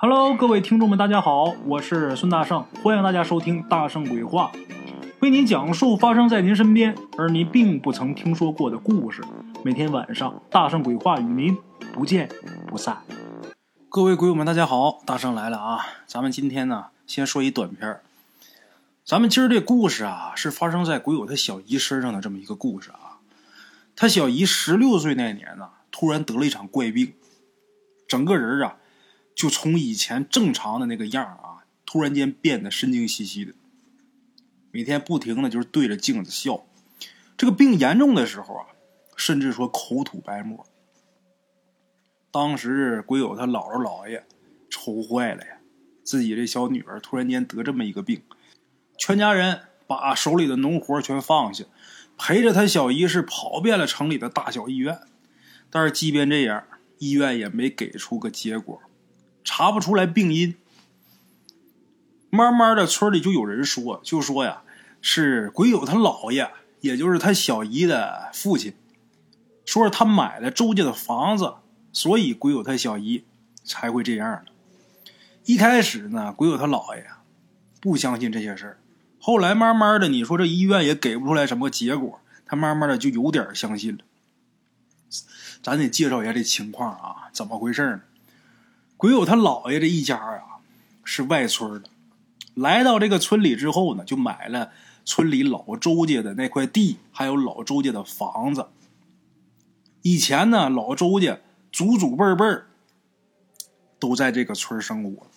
Hello，各位听众们，大家好，我是孙大圣，欢迎大家收听《大圣鬼话》，为您讲述发生在您身边而您并不曾听说过的故事。每天晚上，《大圣鬼话》与您不见不散。各位鬼友们，大家好，大圣来了啊！咱们今天呢，先说一短片儿。咱们今儿这故事啊，是发生在鬼友他小姨身上的这么一个故事啊。他小姨十六岁那年呢，突然得了一场怪病，整个人啊。就从以前正常的那个样啊，突然间变得神经兮兮的，每天不停的就是对着镜子笑。这个病严重的时候啊，甚至说口吐白沫。当时鬼友他姥姥姥爷愁坏了呀，自己这小女儿突然间得这么一个病，全家人把手里的农活全放下，陪着他小姨是跑遍了城里的大小医院。但是即便这样，医院也没给出个结果。查不出来病因，慢慢的村里就有人说，就说呀，是鬼友他姥爷，也就是他小姨的父亲，说是他买了周家的房子，所以鬼友他小姨才会这样的一开始呢，鬼友他姥爷不相信这些事儿，后来慢慢的，你说这医院也给不出来什么结果，他慢慢的就有点相信了。咱得介绍一下这情况啊，怎么回事呢？鬼友他姥爷这一家啊，是外村的，来到这个村里之后呢，就买了村里老周家的那块地，还有老周家的房子。以前呢，老周家祖祖辈辈都在这个村生活。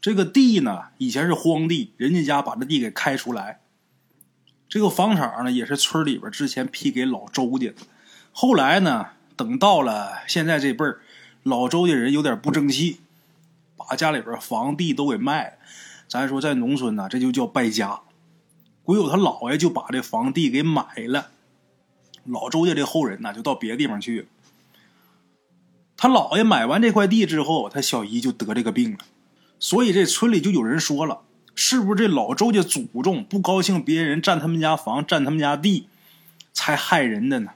这个地呢，以前是荒地，人家家把这地给开出来。这个房产呢，也是村里边之前批给老周家的。后来呢，等到了现在这辈儿。老周家人有点不争气，把家里边房地都给卖了。咱说在农村呢，这就叫败家。鬼友他姥爷就把这房地给买了，老周家这后人呢就到别的地方去了。他姥爷买完这块地之后，他小姨就得这个病了，所以这村里就有人说了：是不是这老周家祖宗不高兴别人占他们家房、占他们家地，才害人的呢？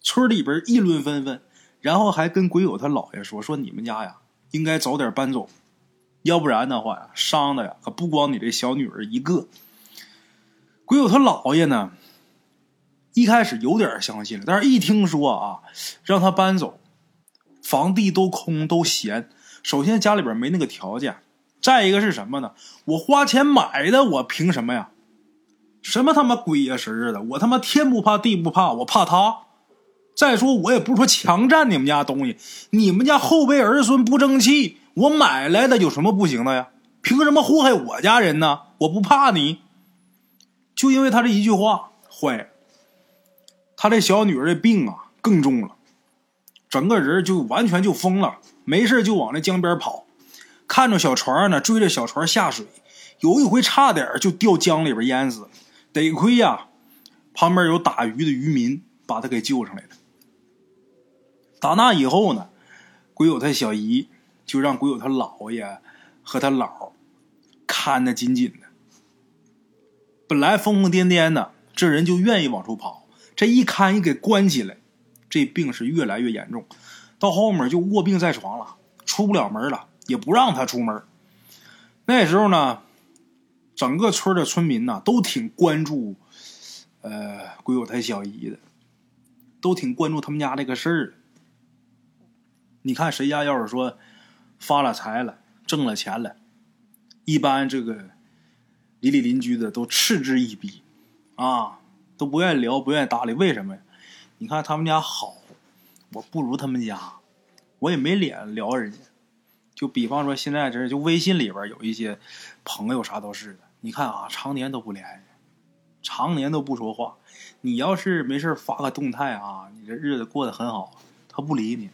村里边议论纷纷。然后还跟鬼友他姥爷说：“说你们家呀，应该早点搬走，要不然的话呀，伤的呀可不光你这小女儿一个。”鬼友他姥爷呢，一开始有点相信了，但是一听说啊，让他搬走，房地都空都闲，首先家里边没那个条件，再一个是什么呢？我花钱买的，我凭什么呀？什么他妈鬼呀神似的？我他妈天不怕地不怕，我怕他。再说，我也不是说强占你们家东西，你们家后辈儿孙不争气，我买来的有什么不行的呀？凭什么祸害我家人呢？我不怕你，就因为他这一句话坏了。他这小女儿的病啊更重了，整个人就完全就疯了，没事就往那江边跑，看着小船呢，追着小船下水，有一回差点就掉江里边淹死，得亏呀，旁边有打鱼的渔民把他给救上来了。打那以后呢，鬼友他小姨就让鬼友他姥爷和他姥看得紧紧的。本来疯疯癫癫的，这人就愿意往出跑。这一看一给关起来，这病是越来越严重，到后面就卧病在床了，出不了门了，也不让他出门。那时候呢，整个村的村民呢都挺关注，呃，鬼友他小姨的，都挺关注他们家这个事儿。你看谁家要是说发了财了、挣了钱了，一般这个邻里邻居的都嗤之以鼻，啊，都不愿意聊、不愿意搭理。为什么呀？你看他们家好，我不如他们家，我也没脸聊人家。就比方说现在这就微信里边有一些朋友啥都是的，你看啊，常年都不联系，常年都不说话。你要是没事发个动态啊，你这日子过得很好，他不理你。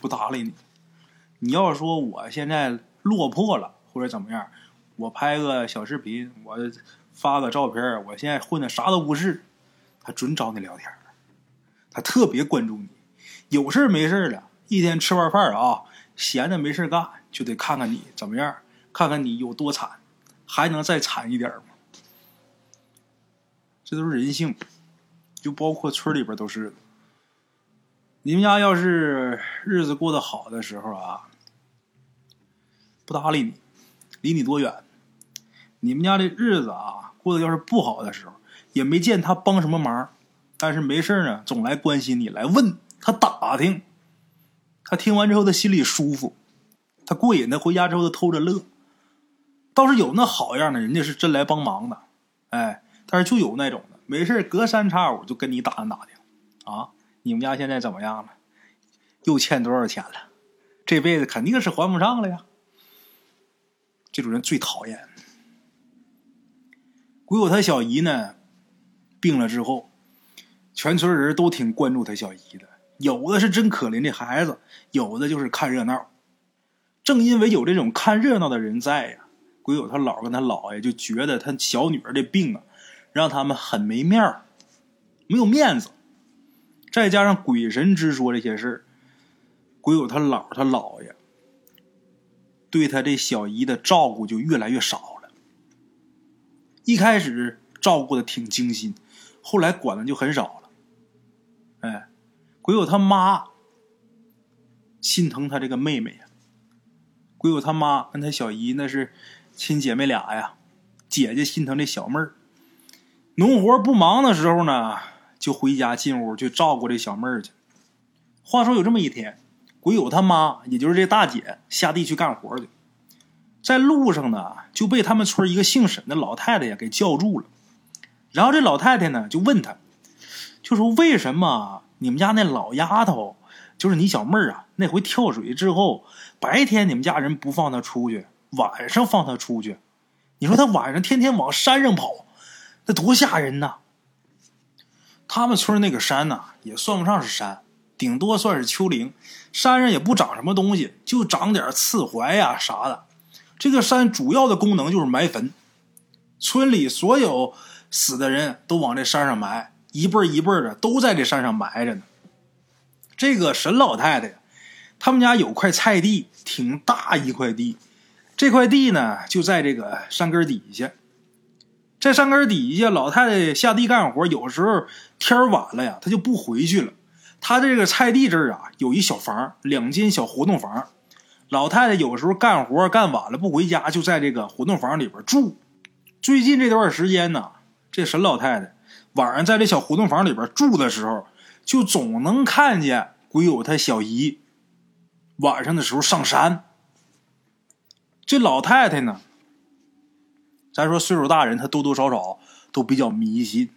不搭理你。你要说我现在落魄了，或者怎么样，我拍个小视频，我发个照片，我现在混的啥都不是，他准找你聊天他特别关注你，有事没事的，一天吃完饭啊，闲着没事干，就得看看你怎么样，看看你有多惨，还能再惨一点吗？这都是人性，就包括村里边都是。你们家要是日子过得好的时候啊，不搭理你，离你多远？你们家的日子啊，过得要是不好的时候，也没见他帮什么忙，但是没事呢，总来关心你，来问他打听。他听完之后，他心里舒服，他过瘾。他回家之后，他偷着乐。倒是有那好样的，人家是真来帮忙的，哎，但是就有那种的，没事隔三差五就跟你打听打听啊。你们家现在怎么样了？又欠多少钱了？这辈子肯定是还不上了呀！这种人最讨厌。鬼友他小姨呢，病了之后，全村人都挺关注他小姨的。有的是真可怜的孩子，有的就是看热闹。正因为有这种看热闹的人在呀，鬼友他姥跟他姥爷就觉得他小女儿的病啊，让他们很没面儿，没有面子。再加上鬼神之说这些事儿，鬼友他姥他姥爷对他这小姨的照顾就越来越少了。一开始照顾的挺精心，后来管的就很少了。哎，鬼友他妈心疼他这个妹妹呀。鬼友他妈跟他小姨那是亲姐妹俩呀，姐姐心疼这小妹儿。农活不忙的时候呢。就回家进屋去照顾这小妹儿去。话说有这么一天，鬼友他妈，也就是这大姐，下地去干活去，在路上呢就被他们村一个姓沈的老太太呀给叫住了。然后这老太太呢就问他，就说为什么你们家那老丫头，就是你小妹儿啊，那回跳水之后，白天你们家人不放她出去，晚上放她出去？你说她晚上天天往山上跑，那多吓人呐！他们村那个山呐，也算不上是山，顶多算是丘陵。山上也不长什么东西，就长点刺槐呀啥的。这个山主要的功能就是埋坟，村里所有死的人都往这山上埋，一辈一辈的都在这山上埋着呢。这个沈老太太，他们家有块菜地，挺大一块地。这块地呢，就在这个山根底下。在山根底下，老太太下地干活，有时候天晚了呀，她就不回去了。她这个菜地这儿啊，有一小房，两间小活动房。老太太有时候干活干晚了不回家，就在这个活动房里边住。最近这段时间呢，这沈老太太晚上在这小活动房里边住的时候，就总能看见鬼友他小姨晚上的时候上山。这老太太呢？咱说岁数大人，他多多少少都比较迷信。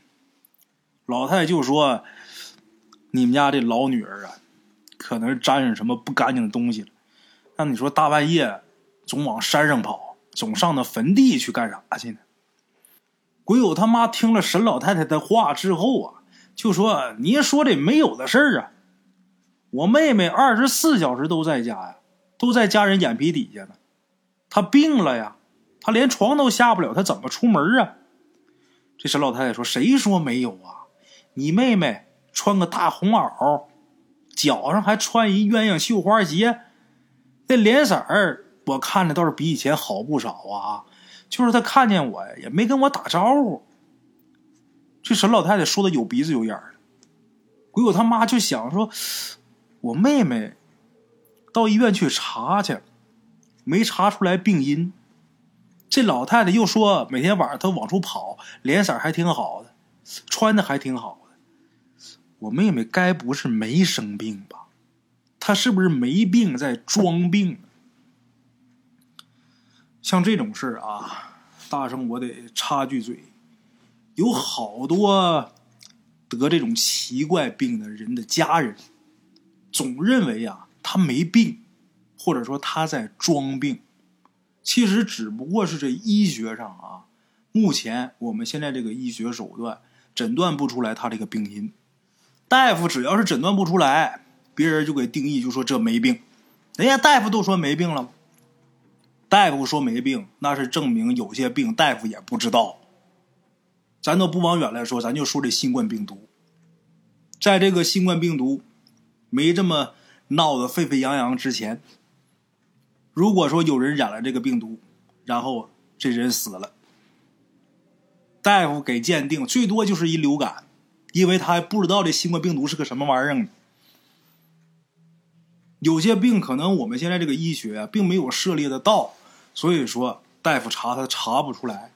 老太太就说：“你们家这老女儿啊，可能沾上什么不干净的东西了。那你说大半夜总往山上跑，总上那坟地去干啥去呢？”鬼友他妈听了沈老太太的话之后啊，就说：“你说这没有的事儿啊！我妹妹二十四小时都在家呀，都在家人眼皮底下呢。她病了呀。”他连床都下不了，他怎么出门啊？这沈老太太说：“谁说没有啊？你妹妹穿个大红袄，脚上还穿一鸳鸯绣花鞋，那脸色儿我看着倒是比以前好不少啊。就是她看见我也没跟我打招呼。”这沈老太太说的有鼻子有眼儿的，鬼友他妈就想说：“我妹妹到医院去查去，没查出来病因。”这老太太又说，每天晚上她往出跑，脸色还挺好的，穿的还挺好的。我妹妹该不是没生病吧？她是不是没病在装病？像这种事啊，大圣我得插句嘴，有好多得这种奇怪病的人的家人，总认为啊他没病，或者说他在装病。其实只不过是这医学上啊，目前我们现在这个医学手段诊断不出来他这个病因。大夫只要是诊断不出来，别人就给定义就说这没病。人家大夫都说没病了，大夫说没病，那是证明有些病大夫也不知道。咱都不往远来说，咱就说这新冠病毒，在这个新冠病毒没这么闹得沸沸扬扬之前。如果说有人染了这个病毒，然后这人死了，大夫给鉴定最多就是一流感，因为他还不知道这新冠病毒是个什么玩意儿呢。有些病可能我们现在这个医学，并没有涉猎的到，所以说大夫查他查不出来。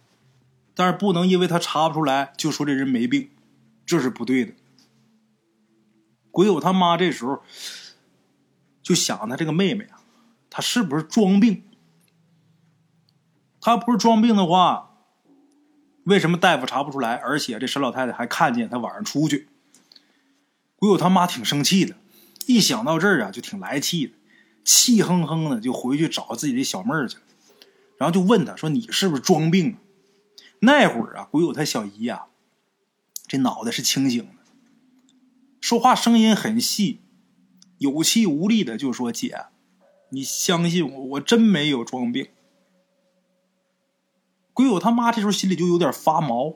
但是不能因为他查不出来就说这人没病，这是不对的。鬼友他妈这时候就想他这个妹妹啊，她是不是装病？她不是装病的话，为什么大夫查不出来？而且这沈老太太还看见她晚上出去。鬼友他妈挺生气的，一想到这儿啊，就挺来气的，气哼哼的就回去找自己的小妹儿去了，然后就问他说：“你是不是装病啊？”那会儿啊，鬼友他小姨呀，这脑袋是清醒的，说话声音很细，有气无力的就说：“姐，你相信我，我真没有装病。”鬼友他妈这时候心里就有点发毛。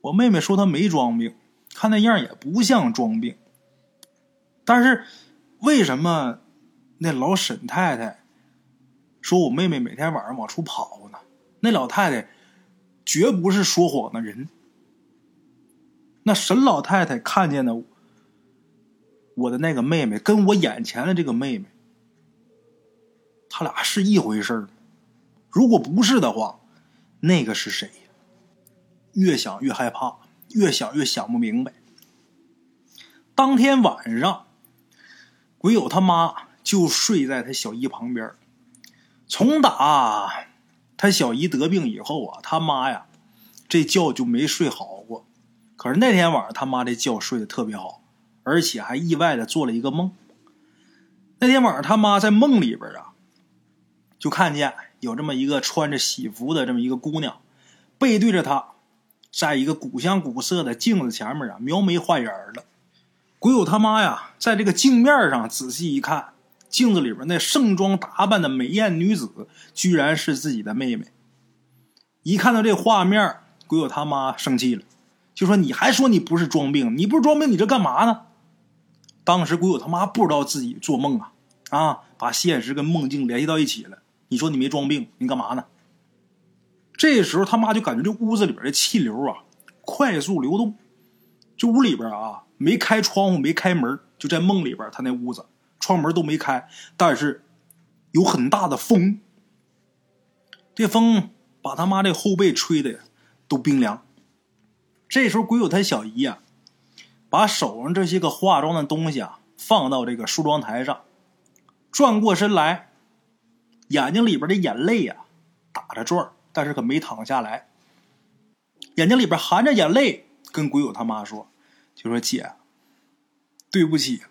我妹妹说她没装病，看那样也不像装病。但是为什么那老沈太太说我妹妹每天晚上往出跑呢？那老太太绝不是说谎的人。那沈老太太看见的我的那个妹妹，跟我眼前的这个妹妹，他俩是一回事吗？如果不是的话，那个是谁？越想越害怕，越想越想不明白。当天晚上，鬼友他妈就睡在他小姨旁边，从打。他小姨得病以后啊，他妈呀，这觉就没睡好过。可是那天晚上，他妈这觉睡得特别好，而且还意外的做了一个梦。那天晚上，他妈在梦里边啊，就看见有这么一个穿着喜服的这么一个姑娘，背对着他，在一个古香古色的镜子前面啊，描眉画眼的。鬼友他妈呀，在这个镜面上仔细一看。镜子里边那盛装打扮的美艳女子，居然是自己的妹妹。一看到这画面，鬼友他妈生气了，就说：“你还说你不是装病？你不是装病，你这干嘛呢？”当时鬼友他妈不知道自己做梦啊，啊，把现实跟梦境联系到一起了。你说你没装病，你干嘛呢？这时候他妈就感觉这屋子里边的气流啊快速流动，这屋里边啊没开窗户，没开门，就在梦里边，他那屋子。窗门都没开，但是有很大的风，这风把他妈这后背吹的都冰凉。这时候，鬼友他小姨啊，把手上这些个化妆的东西啊放到这个梳妆台上，转过身来，眼睛里边的眼泪呀打着转但是可没淌下来，眼睛里边含着眼泪，跟鬼友他妈说：“就说姐，对不起。”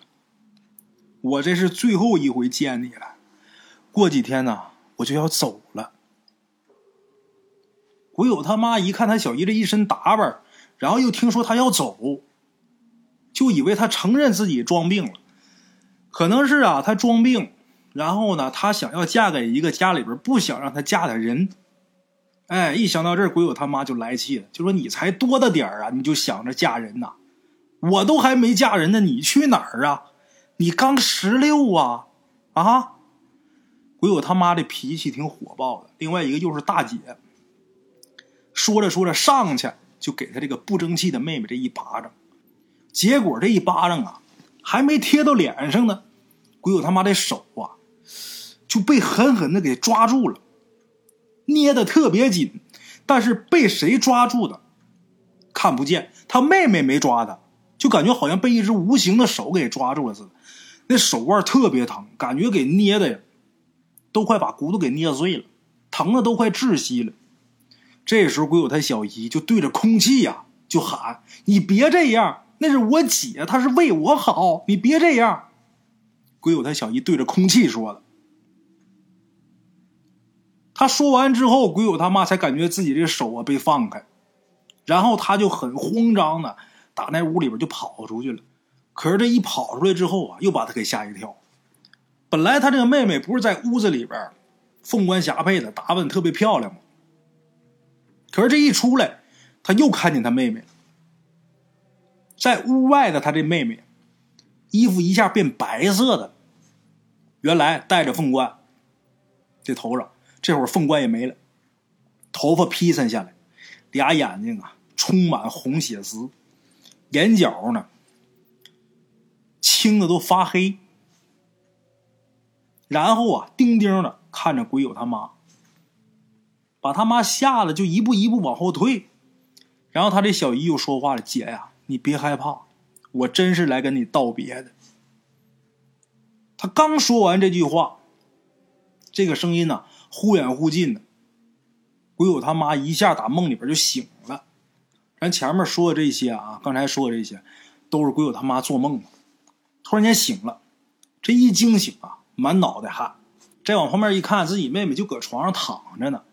我这是最后一回见你了，过几天呢，我就要走了。鬼友他妈一看他小姨这一身打扮，然后又听说他要走，就以为他承认自己装病了。可能是啊，他装病，然后呢，他想要嫁给一个家里边不想让他嫁的人。哎，一想到这儿，鬼友他妈就来气了，就说：“你才多大点儿啊，你就想着嫁人呐？我都还没嫁人呢，你去哪儿啊？”你刚十六啊，啊！鬼友他妈的脾气挺火爆的。另外一个又是大姐，说着说着上去就给他这个不争气的妹妹这一巴掌。结果这一巴掌啊，还没贴到脸上呢，鬼友他妈的手啊就被狠狠的给抓住了，捏的特别紧。但是被谁抓住的看不见，他妹妹没抓他，就感觉好像被一只无形的手给抓住了似的。那手腕特别疼，感觉给捏的呀，都快把骨头给捏碎了，疼的都快窒息了。这时候，鬼友他小姨就对着空气呀就喊：“你别这样，那是我姐，她是为我好，你别这样。”鬼友他小姨对着空气说的。他说完之后，鬼友他妈才感觉自己这手啊被放开，然后他就很慌张的打那屋里边就跑出去了。可是这一跑出来之后啊，又把他给吓一跳。本来他这个妹妹不是在屋子里边，凤冠霞帔的，打扮特别漂亮吗？可是这一出来，他又看见他妹妹了。在屋外的他这妹妹，衣服一下变白色的，原来戴着凤冠，这头上这会儿凤冠也没了，头发披散下来，俩眼睛啊充满红血丝，眼角呢。青的都发黑，然后啊，丁丁的看着鬼友他妈，把他妈吓得就一步一步往后退。然后他这小姨又说话了：“姐呀，你别害怕，我真是来跟你道别的。”他刚说完这句话，这个声音呢忽远忽近的，鬼友他妈一下打梦里边就醒了。咱前面说的这些啊，刚才说的这些，都是鬼友他妈做梦突然间醒了，这一惊醒啊，满脑袋汗，再往旁边一看，自己妹妹就搁床上躺着呢，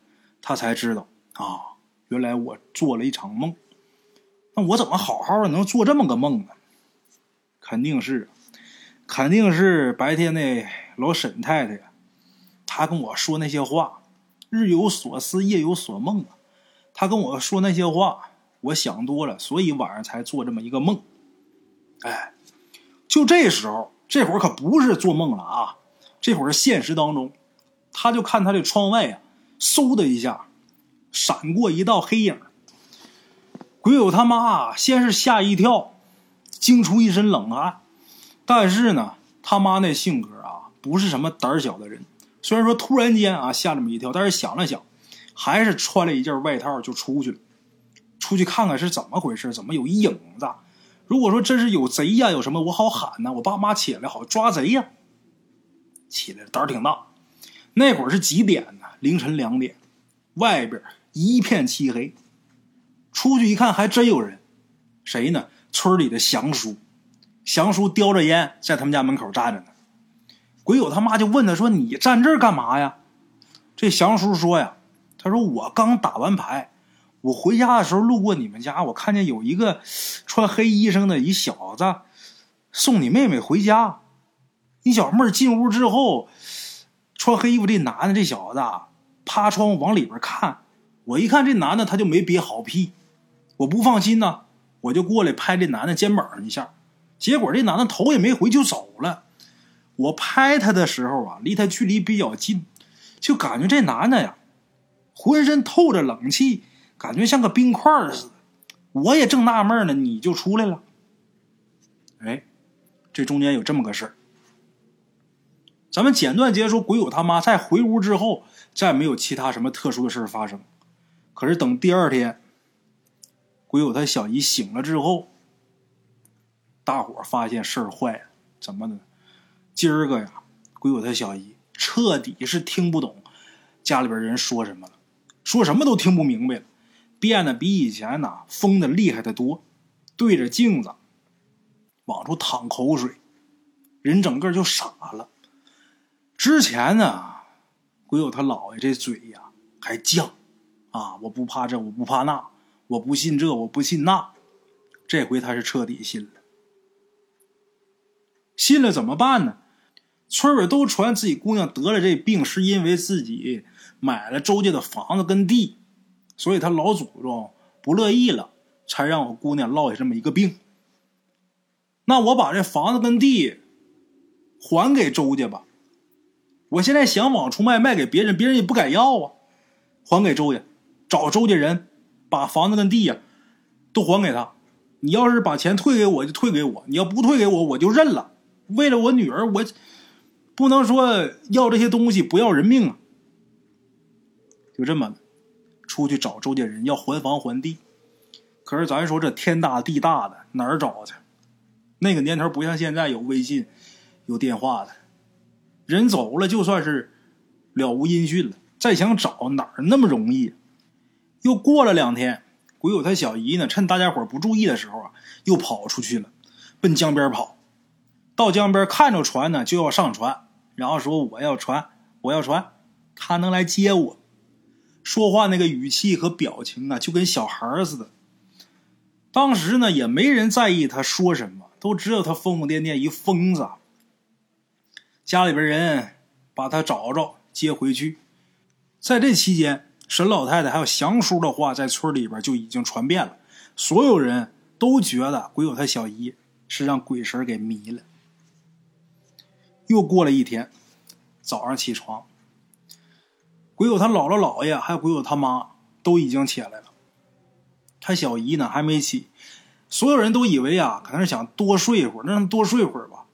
他才知道啊，原来我做了一场梦。那我怎么好好的能做这么个梦呢？肯定是，肯定是白天那老沈太太呀，她跟我说那些话，日有所思，夜有所梦啊。她跟我说那些话，我想多了，所以晚上才做这么一个梦。哎，就这时候，这会儿可不是做梦了啊，这会儿是现实当中，他就看他的窗外呀，嗖的一下，闪过一道黑影。鬼友他妈先是吓一跳，惊出一身冷汗，但是呢，他妈那性格啊，不是什么胆小的人。虽然说突然间啊吓这么一跳，但是想了想，还是穿了一件外套就出去了，出去看看是怎么回事，怎么有一影子。如果说真是有贼呀，有什么我好喊呢？我爸妈起来好抓贼呀。起来，胆儿挺大。那会儿是几点呢？凌晨两点，外边一片漆黑。出去一看，还真有人，谁呢？村里的祥叔，祥叔叼着烟在他们家门口站着呢。鬼友他妈就问他说：“你站这儿干嘛呀？”这祥叔说：“呀，他说我刚打完牌，我回家的时候路过你们家，我看见有一个穿黑衣裳的一小子送你妹妹回家。你小妹进屋之后，穿黑衣服这男的这小子趴窗户往里边看，我一看这男的他就没憋好屁。”我不放心呐，我就过来拍这男的肩膀上一下，结果这男的头也没回就走了。我拍他的时候啊，离他距离比较近，就感觉这男的呀，浑身透着冷气，感觉像个冰块似的。我也正纳闷呢，你就出来了。哎，这中间有这么个事儿。咱们简短结束，鬼友他妈在回屋之后，再没有其他什么特殊的事发生。可是等第二天。鬼友他小姨醒了之后，大伙发现事儿坏了，怎么的？今儿个呀，鬼友他小姨彻底是听不懂家里边人说什么了，说什么都听不明白了，变得比以前呐疯的厉害的多，对着镜子往出淌口水，人整个就傻了。之前呢，鬼友他姥爷这嘴呀还犟，啊，我不怕这，我不怕那。我不信这，我不信那，这回他是彻底信了。信了怎么办呢？村委都传自己姑娘得了这病，是因为自己买了周家的房子跟地，所以他老祖宗不乐意了，才让我姑娘落下这么一个病。那我把这房子跟地还给周家吧。我现在想往出卖，卖给别人，别人也不敢要啊。还给周家，找周家人。把房子跟地呀都还给他，你要是把钱退给我就退给我，你要不退给我我就认了。为了我女儿，我不能说要这些东西不要人命啊。就这么出去找周家人要还房还地，可是咱说这天大地大的哪儿找去？那个年头不像现在有微信、有电话的，人走了就算是了无音讯了，再想找哪儿那么容易？又过了两天，鬼友他小姨呢，趁大家伙不注意的时候啊，又跑出去了，奔江边跑。到江边看着船呢，就要上船，然后说我要船，我要船，他能来接我。说话那个语气和表情啊，就跟小孩似的。当时呢，也没人在意他说什么，都知道他疯疯癫癫一疯子。家里边人把他找着接回去，在这期间。沈老太太还有祥叔的话在村里边就已经传遍了，所有人都觉得鬼友他小姨是让鬼神给迷了。又过了一天，早上起床，鬼友他姥姥姥爷还有鬼友他妈都已经起来了，他小姨呢还没起。所有人都以为啊，可能是想多睡一会儿，那让多睡会儿吧。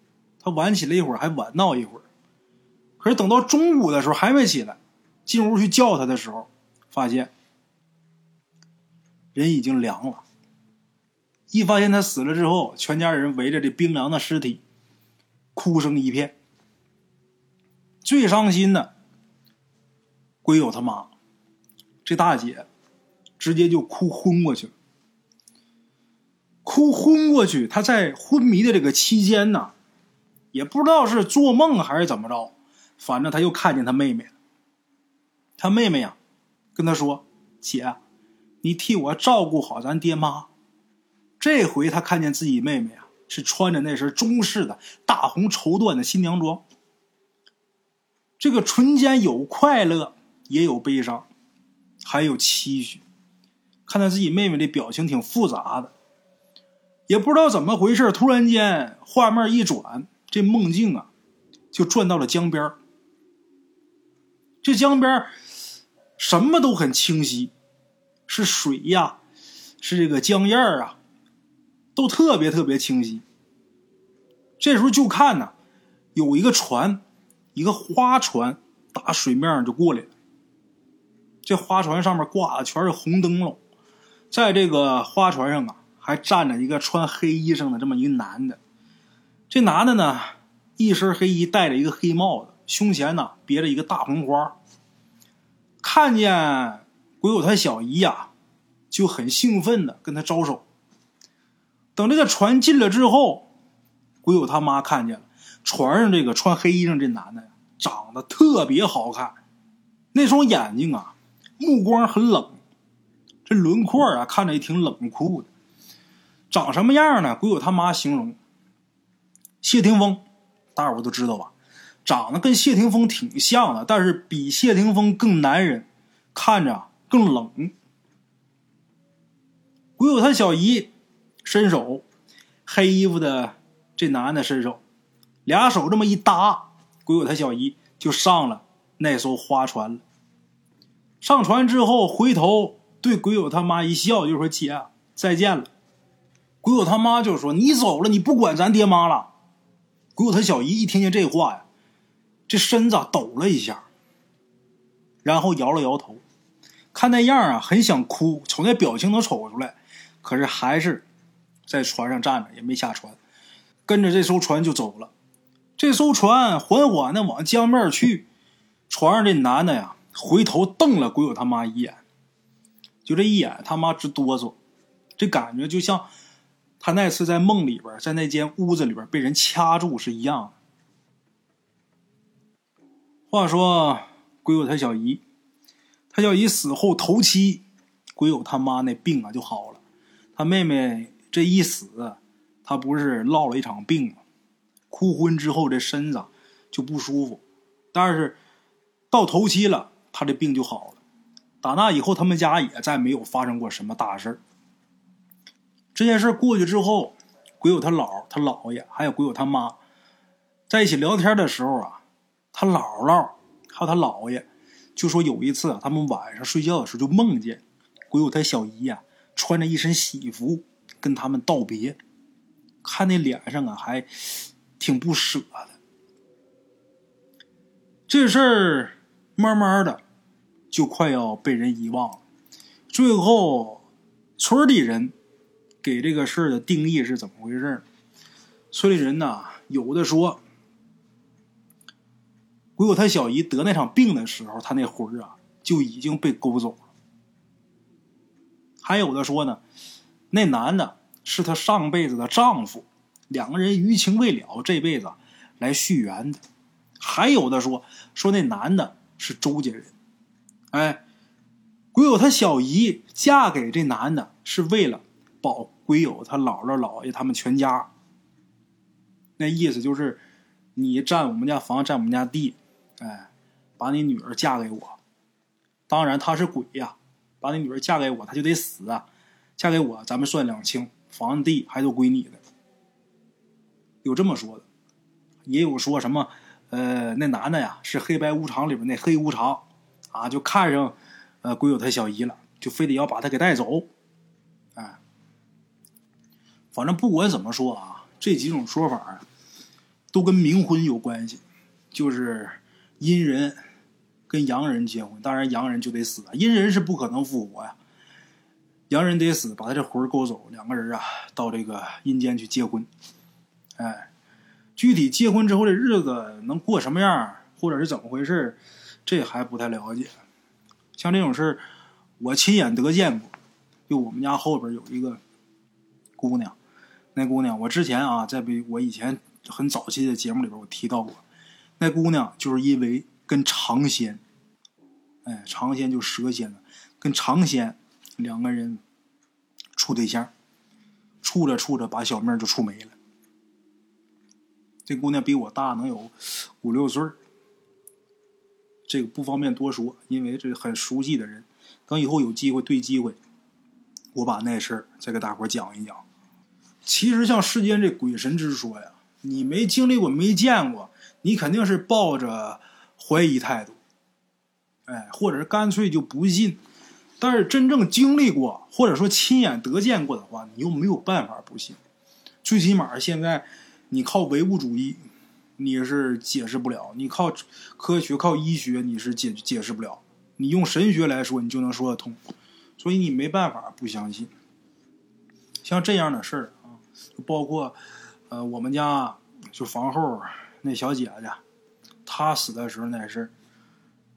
他晚起了一会儿，还晚闹一会儿。可是等到中午的时候还没起来，进屋去叫他的时候，发现人已经凉了。一发现他死了之后，全家人围着这冰凉的尸体，哭声一片。最伤心的，鬼友他妈，这大姐直接就哭昏过去了。哭昏过去，她在昏迷的这个期间呢，也不知道是做梦还是怎么着，反正她又看见她妹妹了。她妹妹呀，跟他说：“姐，你替我照顾好咱爹妈。”这回他看见自己妹妹啊，是穿着那身中式的大红绸缎的新娘装。这个唇间有快乐，也有悲伤，还有期许。看到自己妹妹的表情挺复杂的，也不知道怎么回事，突然间画面一转，这梦境啊，就转到了江边这江边什么都很清晰，是水呀，是这个江燕啊。都特别特别清晰。这时候就看呢，有一个船，一个花船打水面上就过来了。这花船上面挂的全是红灯笼，在这个花船上啊，还站着一个穿黑衣裳的这么一个男的。这男的呢，一身黑衣，戴着一个黑帽子，胸前呢别着一个大红花。看见鬼友他小姨呀，就很兴奋的跟他招手。等这个船进了之后，鬼友他妈看见了船上这个穿黑衣裳这男的，长得特别好看，那双眼睛啊，目光很冷，这轮廓啊看着也挺冷酷的。长什么样呢？鬼友他妈形容谢霆锋，大伙都知道吧？长得跟谢霆锋挺像的，但是比谢霆锋更男人，看着更冷。鬼友他小姨。伸手，黑衣服的这男的伸手，俩手这么一搭，鬼友他小姨就上了那艘花船了。上船之后，回头对鬼友他妈一笑，就说：“姐，再见了。”鬼友他妈就说：“你走了，你不管咱爹妈了。”鬼友他小姨一听见这话呀，这身子抖了一下，然后摇了摇头，看那样啊，很想哭，瞅那表情能瞅出来，可是还是。在船上站着也没下船，跟着这艘船就走了。这艘船缓缓的往江面去，船上这男的呀，回头瞪了鬼友他妈一眼，就这一眼，他妈直哆嗦，这感觉就像他那次在梦里边，在那间屋子里边被人掐住是一样的。话说鬼友他小姨，他小姨死后头七，鬼友他妈那病啊就好了，他妹妹。这一死，他不是落了一场病吗？哭昏之后，这身子就不舒服。但是到头七了，他这病就好了。打那以后，他们家也再没有发生过什么大事这件事过去之后，鬼友他姥、他姥爷还有鬼友他妈在一起聊天的时候啊，他姥姥还有他姥爷就说有一次他们晚上睡觉的时候就梦见鬼友他小姨呀穿着一身喜服。跟他们道别，看那脸上啊，还挺不舍的。这事儿慢慢的就快要被人遗忘了。最后，村里人给这个事儿的定义是怎么回事？村里人呐，有的说，鬼友他小姨得那场病的时候，他那魂儿啊就已经被勾走了。还有的说呢。那男的是她上辈子的丈夫，两个人余情未了，这辈子来续缘的。还有的说说那男的是周家人，哎，鬼友他小姨嫁给这男的是为了保鬼友他姥姥姥爷他们全家。那意思就是，你占我们家房，占我们家地，哎，把你女儿嫁给我。当然他是鬼呀，把你女儿嫁给我，他就得死啊。嫁给我，咱们算两清，房地还都归你的。有这么说的，也有说什么，呃，那男的呀是黑白无常里边那黑无常，啊，就看上呃鬼友他小姨了，就非得要把他给带走。哎，反正不管怎么说啊，这几种说法都跟冥婚有关系，就是阴人跟阳人结婚，当然阳人就得死，阴人是不可能复活呀。洋人得死，把他这魂勾走，两个人啊到这个阴间去结婚。哎，具体结婚之后的日子能过什么样，或者是怎么回事，这还不太了解。像这种事，我亲眼得见过。就我们家后边有一个姑娘，那姑娘我之前啊在比我以前很早期的节目里边我提到过，那姑娘就是因为跟尝鲜，哎，尝鲜就蛇仙了，跟尝鲜。两个人处对象，处着处着把小命就处没了。这姑娘比我大能有五六岁这个不方便多说，因为这很熟悉的人。等以后有机会对机会，我把那事儿再给大伙讲一讲。其实像世间这鬼神之说呀，你没经历过、没见过，你肯定是抱着怀疑态度，哎，或者是干脆就不信。但是真正经历过，或者说亲眼得见过的话，你又没有办法不信。最起码现在，你靠唯物主义，你是解释不了；你靠科学、靠医学，你是解解释不了。你用神学来说，你就能说得通。所以你没办法不相信。像这样的事儿啊，包括呃，我们家就房后那小姐姐，她死的时候那事儿，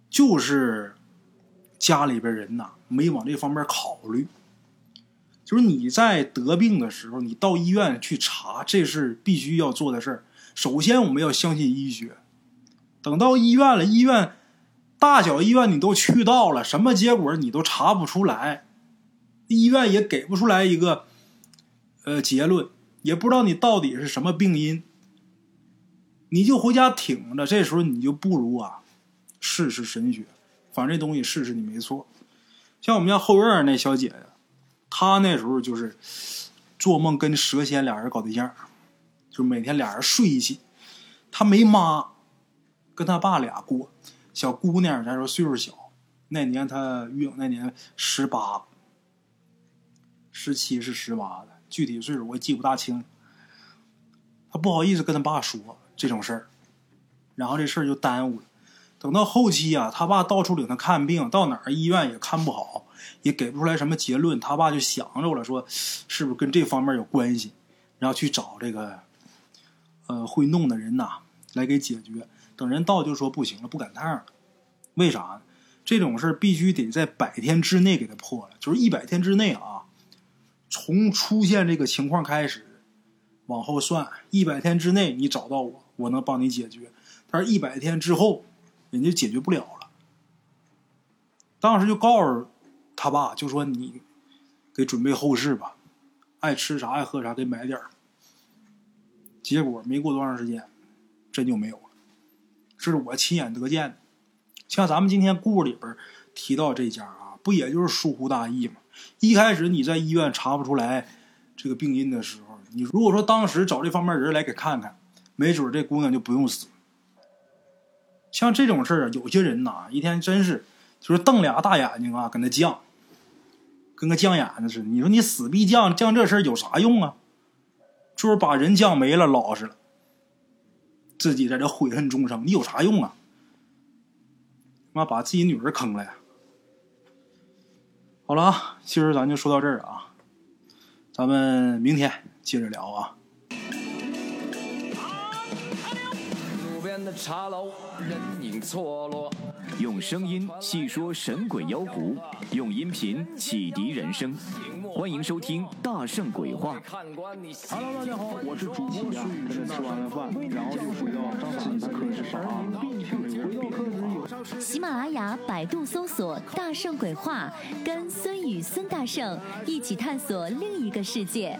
就是家里边人呐。没往这方面考虑，就是你在得病的时候，你到医院去查，这是必须要做的事儿。首先，我们要相信医学。等到医院了，医院大小医院你都去到了，什么结果你都查不出来，医院也给不出来一个呃结论，也不知道你到底是什么病因，你就回家挺着。这时候你就不如啊试试神学，反正这东西试试你没错。像我们家后院那小姐姐，她那时候就是做梦跟蛇仙俩人搞对象，就每天俩人睡一起。她没妈，跟她爸俩过。小姑娘咱说岁数小，那年她育那年十八，十七是十八的，具体岁数我记不大清。她不好意思跟她爸说这种事儿，然后这事儿就耽误了。等到后期啊，他爸到处领他看病，到哪儿医院也看不好，也给不出来什么结论。他爸就想着了，说是不是跟这方面有关系，然后去找这个呃会弄的人呐来给解决。等人到就说不行了，不赶趟了。为啥？这种事必须得在百天之内给他破了，就是一百天之内啊，从出现这个情况开始往后算，一百天之内你找到我，我能帮你解决。但是一百天之后。人家解决不了了，当时就告诉他爸，就说你给准备后事吧，爱吃啥爱喝啥，给买点儿。结果没过多长时间，真就没有了。这是我亲眼得见的。像咱们今天故事里边提到这家啊，不也就是疏忽大意吗？一开始你在医院查不出来这个病因的时候，你如果说当时找这方面人来给看看，没准这姑娘就不用死。像这种事儿，有些人呐，一天真是就是瞪俩大眼睛啊，跟那犟，跟个犟眼子似的。你说你死逼犟犟这事儿有啥用啊？就是把人犟没了，老实了，自己在这悔恨终生，你有啥用啊？妈把自己女儿坑了呀！好了啊，今儿咱就说到这儿啊，咱们明天接着聊啊。茶楼，人影错落。用声音细说神鬼妖狐，用音频启迪人生。欢迎收听《大圣鬼话》。Hello，大家好，我是主播孙宇，吃完了饭，然后就回到自己的课室上课喜马拉雅、百度搜索“大圣鬼话”，跟孙宇、孙大圣一起探索另一个世界。